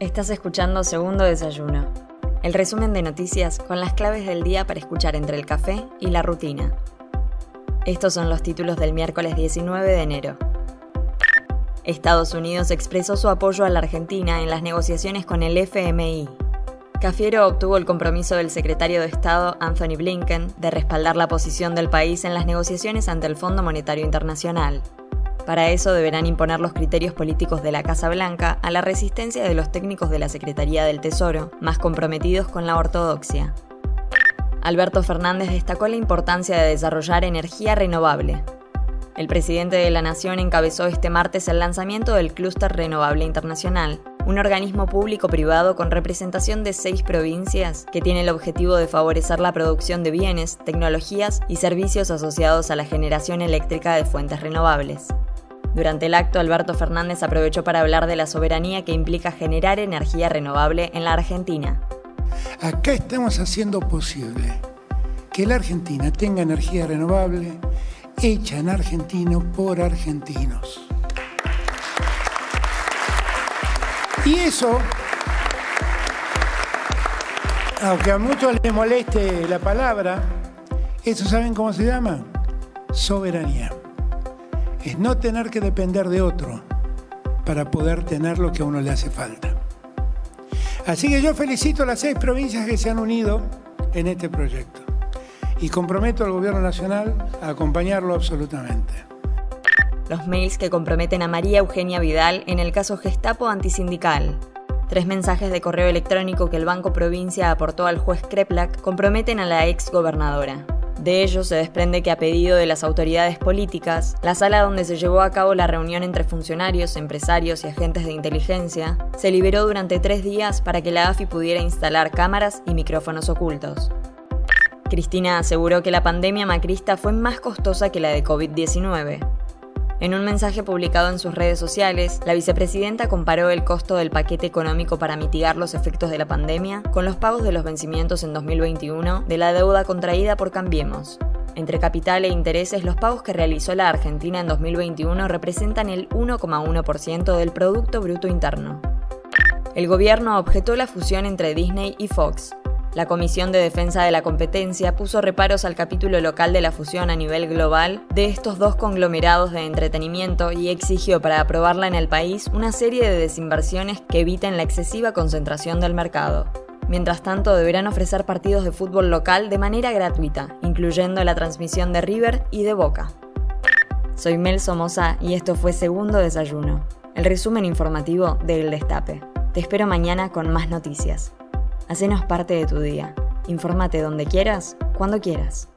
Estás escuchando Segundo Desayuno, el resumen de noticias con las claves del día para escuchar entre el café y la rutina. Estos son los títulos del miércoles 19 de enero. Estados Unidos expresó su apoyo a la Argentina en las negociaciones con el FMI. Cafiero obtuvo el compromiso del secretario de Estado Anthony Blinken de respaldar la posición del país en las negociaciones ante el Fondo Monetario Internacional. Para eso deberán imponer los criterios políticos de la Casa Blanca a la resistencia de los técnicos de la Secretaría del Tesoro, más comprometidos con la ortodoxia. Alberto Fernández destacó la importancia de desarrollar energía renovable. El presidente de la Nación encabezó este martes el lanzamiento del Clúster Renovable Internacional, un organismo público-privado con representación de seis provincias que tiene el objetivo de favorecer la producción de bienes, tecnologías y servicios asociados a la generación eléctrica de fuentes renovables. Durante el acto, Alberto Fernández aprovechó para hablar de la soberanía que implica generar energía renovable en la Argentina. Acá estamos haciendo posible que la Argentina tenga energía renovable hecha en argentino por argentinos. Y eso, aunque a muchos les moleste la palabra, ¿eso saben cómo se llama? Soberanía es no tener que depender de otro para poder tener lo que a uno le hace falta. Así que yo felicito a las seis provincias que se han unido en este proyecto y comprometo al Gobierno Nacional a acompañarlo absolutamente. Los mails que comprometen a María Eugenia Vidal en el caso Gestapo antisindical. Tres mensajes de correo electrónico que el Banco Provincia aportó al juez Kreplak comprometen a la ex gobernadora. De ello se desprende que a pedido de las autoridades políticas, la sala donde se llevó a cabo la reunión entre funcionarios, empresarios y agentes de inteligencia se liberó durante tres días para que la AFI pudiera instalar cámaras y micrófonos ocultos. Cristina aseguró que la pandemia macrista fue más costosa que la de COVID-19. En un mensaje publicado en sus redes sociales, la vicepresidenta comparó el costo del paquete económico para mitigar los efectos de la pandemia con los pagos de los vencimientos en 2021 de la deuda contraída por Cambiemos. Entre capital e intereses, los pagos que realizó la Argentina en 2021 representan el 1,1% del Producto Bruto Interno. El gobierno objetó la fusión entre Disney y Fox, la Comisión de Defensa de la Competencia puso reparos al capítulo local de la fusión a nivel global de estos dos conglomerados de entretenimiento y exigió para aprobarla en el país una serie de desinversiones que eviten la excesiva concentración del mercado. Mientras tanto, deberán ofrecer partidos de fútbol local de manera gratuita, incluyendo la transmisión de River y de Boca. Soy Mel Somoza y esto fue Segundo Desayuno, el resumen informativo del Destape. Te espero mañana con más noticias. Hacenos parte de tu día. Infórmate donde quieras, cuando quieras.